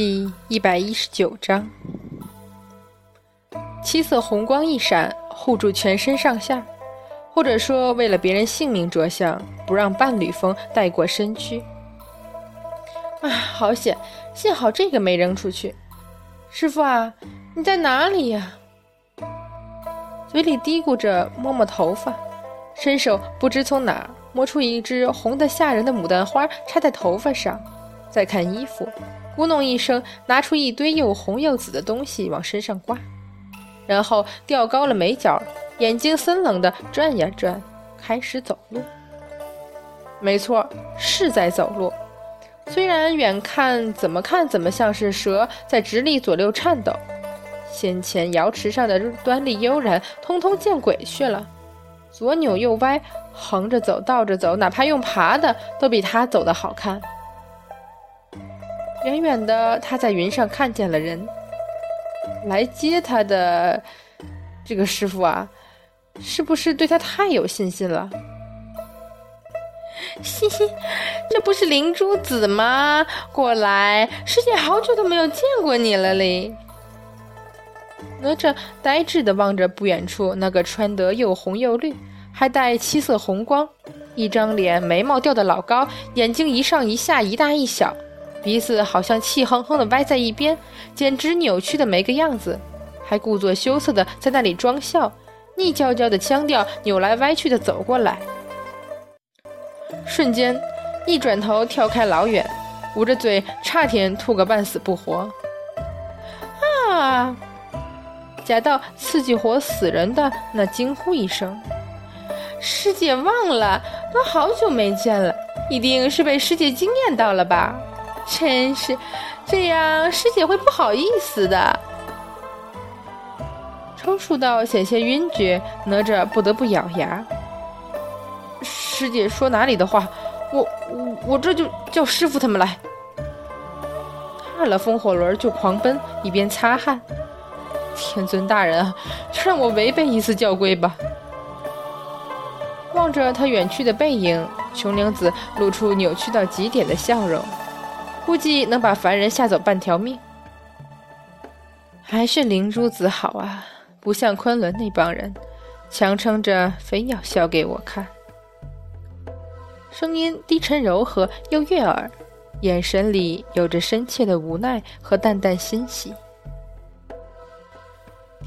第一百一十九章，七色红光一闪，护住全身上下，或者说为了别人性命着想，不让伴侣风带过身躯。啊，好险！幸好这个没扔出去。师傅啊，你在哪里呀？嘴里嘀咕着，摸摸头发，伸手不知从哪摸出一只红的吓人的牡丹花，插在头发上。再看衣服，咕哝一声，拿出一堆又红又紫的东西往身上挂，然后吊高了眉角，眼睛森冷的转呀转，开始走路。没错，是在走路。虽然远看怎么看怎么像是蛇在直立左右颤抖，先前瑶池上的端丽悠然，通通见鬼去了。左扭右歪，横着走，倒着走，哪怕用爬的，都比他走的好看。远远的，他在云上看见了人，来接他的这个师傅啊，是不是对他太有信心了？嘻嘻，这不是灵珠子吗？过来，师姐好久都没有见过你了嘞。哪吒呆滞的望着不远处那个穿得又红又绿，还带七色红光，一张脸眉毛掉得老高，眼睛一上一下，一大一小，鼻子好像气哼哼的歪在一边，简直扭曲的没个样子，还故作羞涩的在那里装笑，腻娇娇的腔调扭来歪去的走过来。瞬间，一转头跳开老远，捂着嘴，差点吐个半死不活。啊！假到刺激活死人的那惊呼一声，师姐忘了，都好久没见了，一定是被师姐惊艳到了吧？真是，这样师姐会不好意思的。抽搐到险些晕厥，哪吒不得不咬牙。师姐说哪里的话，我我我这就叫师傅他们来。踏了风火轮就狂奔，一边擦汗。天尊大人啊，就让我违背一次教规吧。望着他远去的背影，琼灵子露出扭曲到极点的笑容，估计能把凡人吓走半条命。还是灵珠子好啊，不像昆仑那帮人，强撑着非要笑给我看。声音低沉柔和又悦耳，眼神里有着深切的无奈和淡淡欣喜。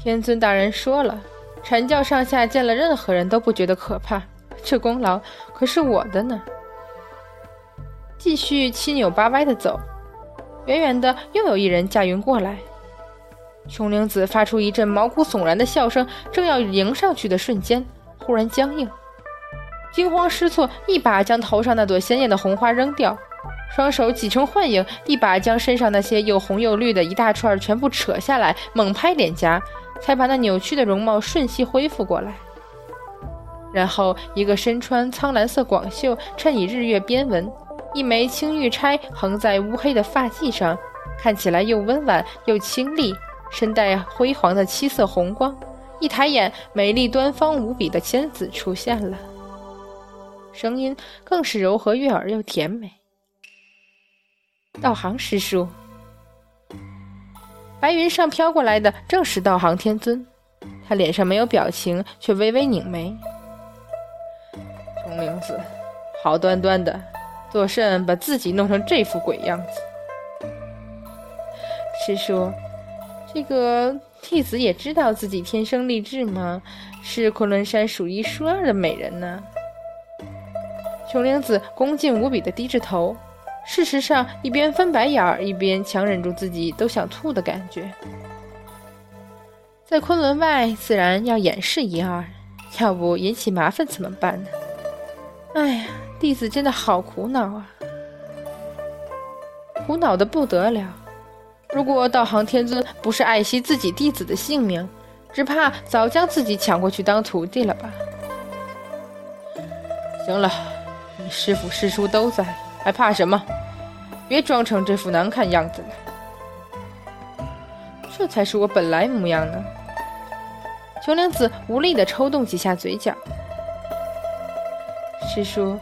天尊大人说了，阐教上下见了任何人都不觉得可怕，这功劳可是我的呢。继续七扭八歪的走，远远的又有一人驾云过来。琼灵子发出一阵毛骨悚然的笑声，正要迎上去的瞬间，忽然僵硬。惊慌失措，一把将头上那朵鲜艳的红花扔掉，双手挤成幻影，一把将身上那些又红又绿的一大串全部扯下来，猛拍脸颊，才把那扭曲的容貌瞬息恢复过来。然后，一个身穿苍蓝色广袖，衬以日月边纹，一枚青玉钗横在乌黑的发髻上，看起来又温婉又清丽，身带辉煌的七色红光，一抬眼，美丽端方无比的仙子出现了。声音更是柔和悦耳又甜美。道行师叔，白云上飘过来的正是道行天尊，他脸上没有表情，却微微拧眉。琼灵子，好端端的，做甚把自己弄成这副鬼样子？师叔，这个弟子也知道自己天生丽质吗？是昆仑山数一数二的美人呢。琼灵子恭敬无比的低着头，事实上一边翻白眼儿，一边强忍住自己都想吐的感觉。在昆仑外，自然要掩饰一二，要不引起麻烦怎么办呢？哎呀，弟子真的好苦恼啊，苦恼的不得了。如果道行天尊不是爱惜自己弟子的性命，只怕早将自己抢过去当徒弟了吧。行了。你师傅师叔都在，还怕什么？别装成这副难看样子了，这才是我本来模样呢。琼灵子无力地抽动几下嘴角。师叔，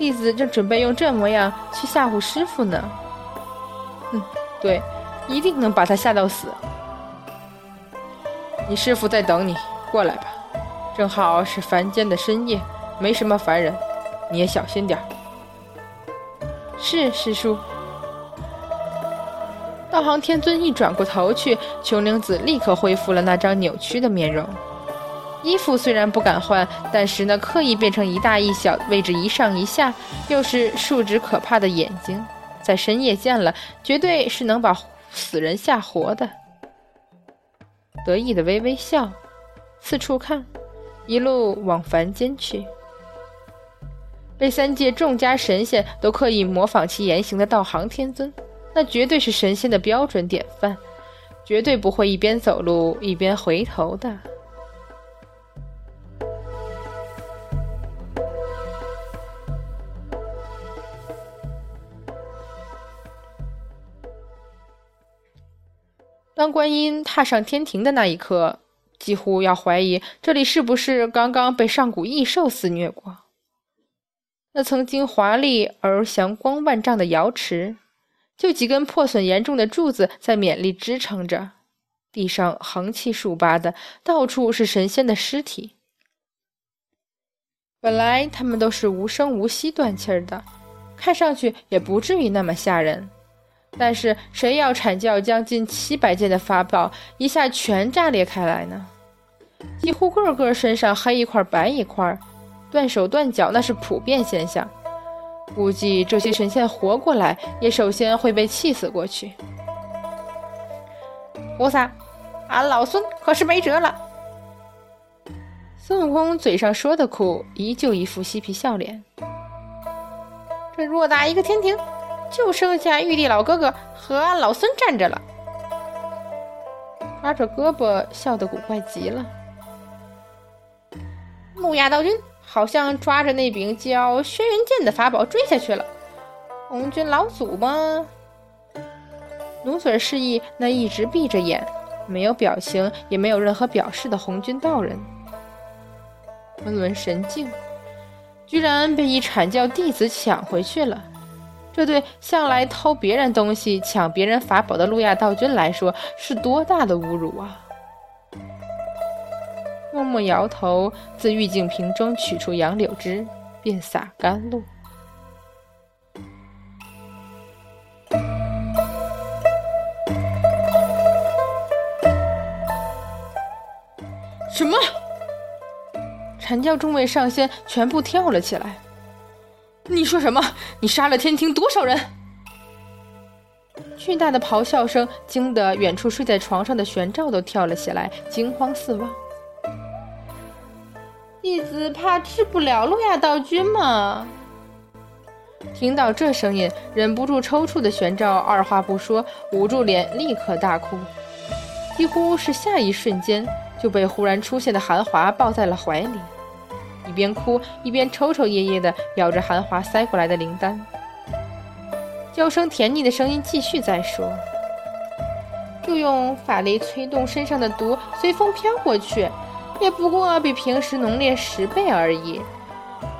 弟子正准备用这模样去吓唬师傅呢。嗯，对，一定能把他吓到死。你师傅在等你，过来吧。正好是凡间的深夜，没什么凡人，你也小心点是师叔。道行天尊一转过头去，琼灵子立刻恢复了那张扭曲的面容。衣服虽然不敢换，但是呢刻意变成一大一小、位置一上一下，又是竖直可怕的眼睛，在深夜见了，绝对是能把死人吓活的。得意的微微笑，四处看，一路往凡间去。被三界众家神仙都刻意模仿其言行的道行天尊。那绝对是神仙的标准典范，绝对不会一边走路一边回头的。观音踏上天庭的那一刻，几乎要怀疑这里是不是刚刚被上古异兽肆虐过。那曾经华丽而祥光万丈的瑶池。就几根破损严重的柱子在勉力支撑着，地上横七竖八的，到处是神仙的尸体。本来他们都是无声无息断气儿的，看上去也不至于那么吓人。但是谁要阐教将近七百件的法宝一下全炸裂开来呢？几乎个个身上黑一块白一块，断手断脚那是普遍现象。估计这些神仙活过来，也首先会被气死过去。菩萨，俺老孙可是没辙了。孙悟空嘴上说的苦，依旧一副嬉皮笑脸。这偌大一个天庭，就剩下玉帝老哥哥和老孙站着了。抓着胳膊笑得古怪极了。木亚道君。好像抓着那柄叫轩辕剑的法宝追下去了。红军老祖吗？努嘴示意那一直闭着眼、没有表情也没有任何表示的红军道人。昆仑神境居然被一阐教弟子抢回去了，这对向来偷别人东西、抢别人法宝的路亚道君来说是多大的侮辱啊！默默摇头，自玉净瓶中取出杨柳枝，便洒甘露。什么？阐教众位上仙全部跳了起来。你说什么？你杀了天庭多少人？巨大的咆哮声惊得远处睡在床上的玄照都跳了起来，惊慌四望。弟子怕治不了路亚道君嘛。听到这声音，忍不住抽搐的玄照二话不说，捂住脸，立刻大哭。几乎是下一瞬间，就被忽然出现的韩华抱在了怀里，一边哭一边抽抽噎噎的咬着韩华塞过来的灵丹。娇声甜腻的声音继续在说：“就用法力催动身上的毒，随风飘过去。”也不过比平时浓烈十倍而已。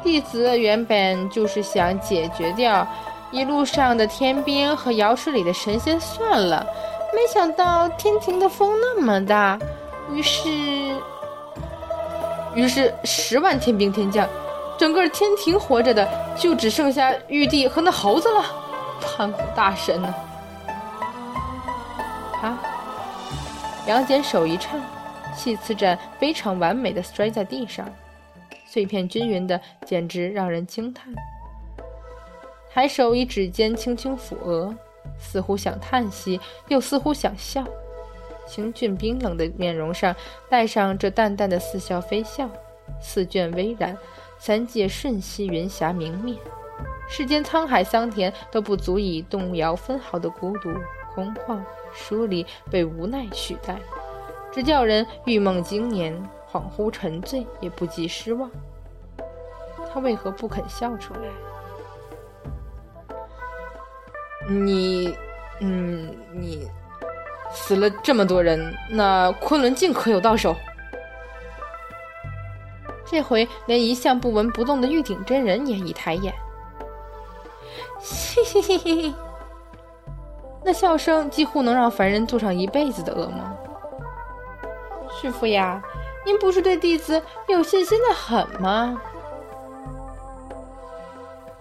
弟子原本就是想解决掉一路上的天兵和瑶池里的神仙算了，没想到天庭的风那么大，于是，于是十万天兵天将，整个天庭活着的就只剩下玉帝和那猴子了。盘古大神呢？啊！杨戬手一颤。细刺斩非常完美的摔在地上，碎片均匀的，简直让人惊叹。抬手以指尖轻轻抚额，似乎想叹息，又似乎想笑。清俊冰冷的面容上带上这淡淡的似笑非笑。四卷微然，三界瞬息云霞明灭，世间沧海桑田都不足以动摇分毫的孤独、空旷、疏离，被无奈取代。只叫人欲梦经年，恍惚沉醉，也不及失望。他为何不肯笑出来？你，嗯，你死了这么多人，那昆仑镜可有到手？这回连一向不闻不动的玉鼎真人也一抬眼，嘿嘿嘿嘿嘿。那笑声几乎能让凡人做上一辈子的噩梦。师傅呀，您不是对弟子有信心的很吗？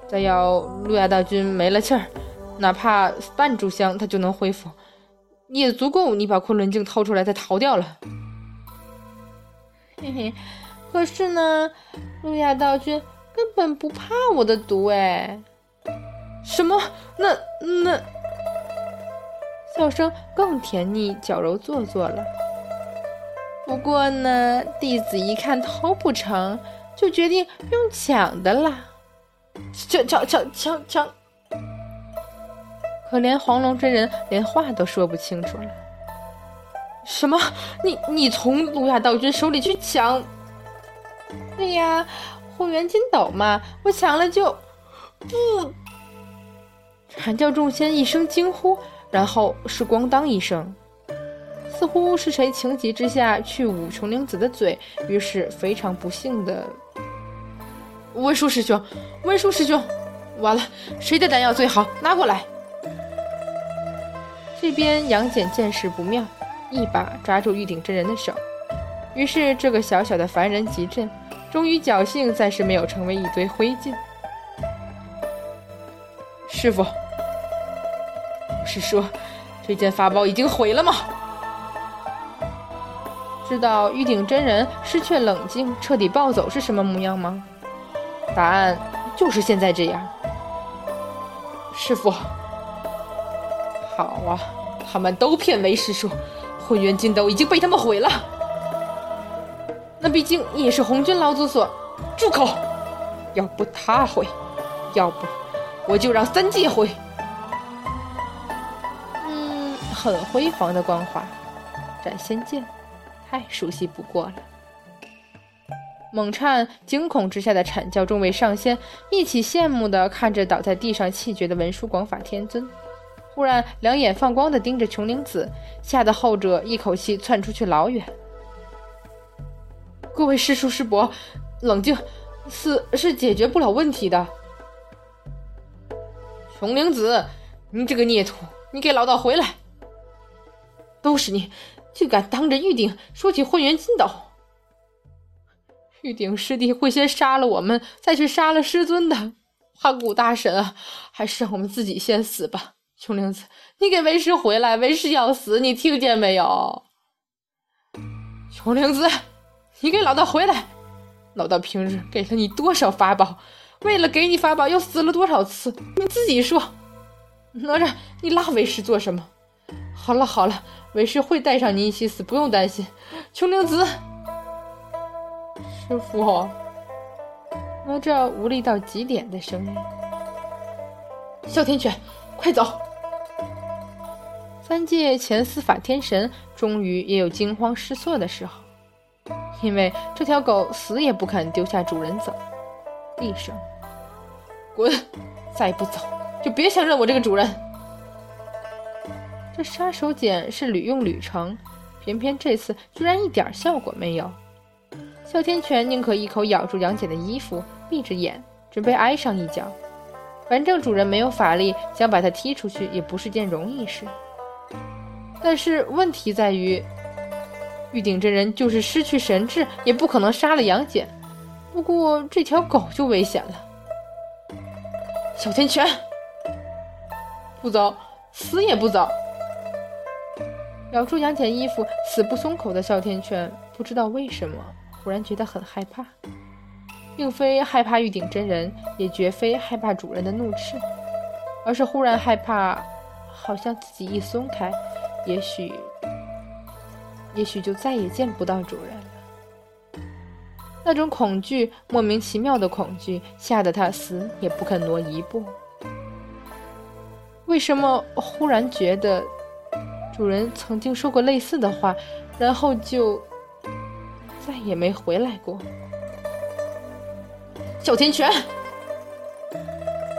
再要路亚大军没了气儿，哪怕半炷香他就能恢复，也足够你把昆仑镜掏出来再逃掉了。嘿嘿，可是呢，路亚道君根本不怕我的毒哎。什么？那那？笑声更甜腻、矫揉做作了。不过呢，弟子一看偷不成就决定用抢的啦。抢抢抢抢抢！可怜黄龙真人连话都说不清楚了。什么？你你从路亚道君手里去抢？对呀，混元金斗嘛，我抢了就不。阐教众仙一声惊呼，然后是咣当一声，似乎是谁情急之下去捂琼灵子的嘴，于是非常不幸的。文殊师兄，文殊师兄，完了，谁的丹药最好？拿过来。这边杨戬见势不妙，一把抓住玉鼎真人的手，于是这个小小的凡人集阵，终于侥幸暂时没有成为一堆灰烬。师傅，不是说这件法宝已经毁了吗？知道玉鼎真人失去冷静、彻底暴走是什么模样吗？答案就是现在这样。师傅，好啊，他们都骗为师说混元金斗已经被他们毁了。那毕竟也是红军老祖所。住口！要不他毁，要不我就让三界毁。嗯，很辉煌的光华，斩仙剑，太熟悉不过了。猛颤惊恐之下的阐教众位上仙一起羡慕地看着倒在地上气绝的文殊广法天尊，忽然两眼放光地盯着琼灵子，吓得后者一口气窜出去老远。各位师叔师伯，冷静，死是解决不了问题的。琼灵子，你这个孽徒，你给老道回来！都是你，竟敢当着玉鼎说起混元金斗！玉鼎师弟会先杀了我们，再去杀了师尊的。盘古大神啊，还是让我们自己先死吧。琼灵子，你给为师回来，为师要死，你听见没有？琼灵子，你给老道回来！老道平日给了你多少法宝？为了给你法宝，又死了多少次？你自己说。哪吒，你拉为师做什么？好了好了，为师会带上你一起死，不用担心。琼灵子。师傅，哪吒无力到极点的声音。哮天犬，快走！三界前司法天神终于也有惊慌失措的时候，因为这条狗死也不肯丢下主人走。一声，滚！再不走，就别想认我这个主人。这杀手锏是屡用屡成，偏偏这次居然一点效果没有。哮天犬宁可一口咬住杨戬的衣服，闭着眼准备挨上一脚。反正主人没有法力，想把他踢出去也不是件容易事。但是问题在于，玉鼎真人就是失去神智，也不可能杀了杨戬。不过这条狗就危险了。哮天犬，不走，死也不走！咬住杨戬衣服，死不松口的哮天犬不知道为什么。忽然觉得很害怕，并非害怕玉鼎真人，也绝非害怕主人的怒斥，而是忽然害怕，好像自己一松开，也许，也许就再也见不到主人了。那种恐惧，莫名其妙的恐惧，吓得他死也不肯挪一步。为什么忽然觉得，主人曾经说过类似的话，然后就？再也没回来过。哮天犬！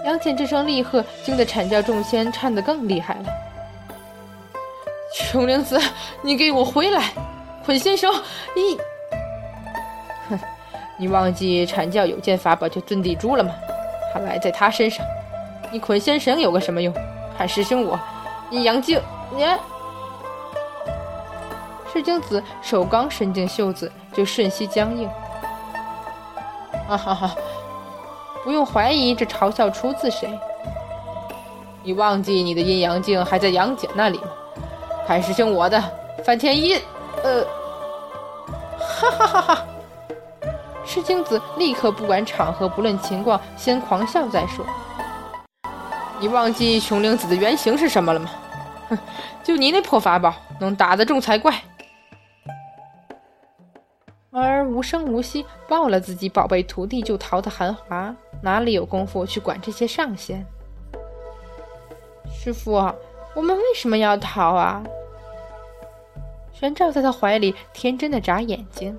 杨戬这声厉喝惊得阐教众仙颤得更厉害了。琼灵子，你给我回来！捆仙绳！一，哼，你忘记阐教有件法宝叫遁地珠了吗？看来在他身上，你捆仙绳有个什么用？看师兄我，阴阳镜，你。赤精子手刚伸进袖子，就瞬息僵硬。啊哈哈！不用怀疑，这嘲笑出自谁？你忘记你的阴阳镜还在杨戬那里吗？还是听我的，范天一。呃，哈哈哈哈！赤精子立刻不管场合，不论情况，先狂笑再说。你忘记雄灵子的原型是什么了吗？哼，就你那破法宝，能打得中才怪。而无声无息抱了自己宝贝徒弟就逃的韩华，哪里有功夫去管这些上仙？师傅，我们为什么要逃啊？玄照在他怀里天真的眨眼睛，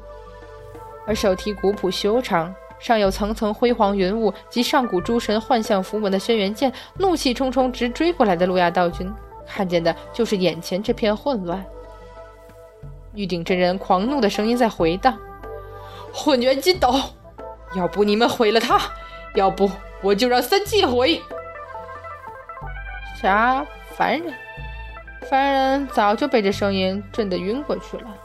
而手提古朴修长、上有层层辉煌云雾及上古诸神幻象符文的轩辕剑，怒气冲冲直追过来的路亚道君，看见的就是眼前这片混乱。玉鼎真人狂怒的声音在回荡：“混元金斗，要不你们毁了他，要不我就让三界毁！”啥凡人？凡人早就被这声音震得晕过去了。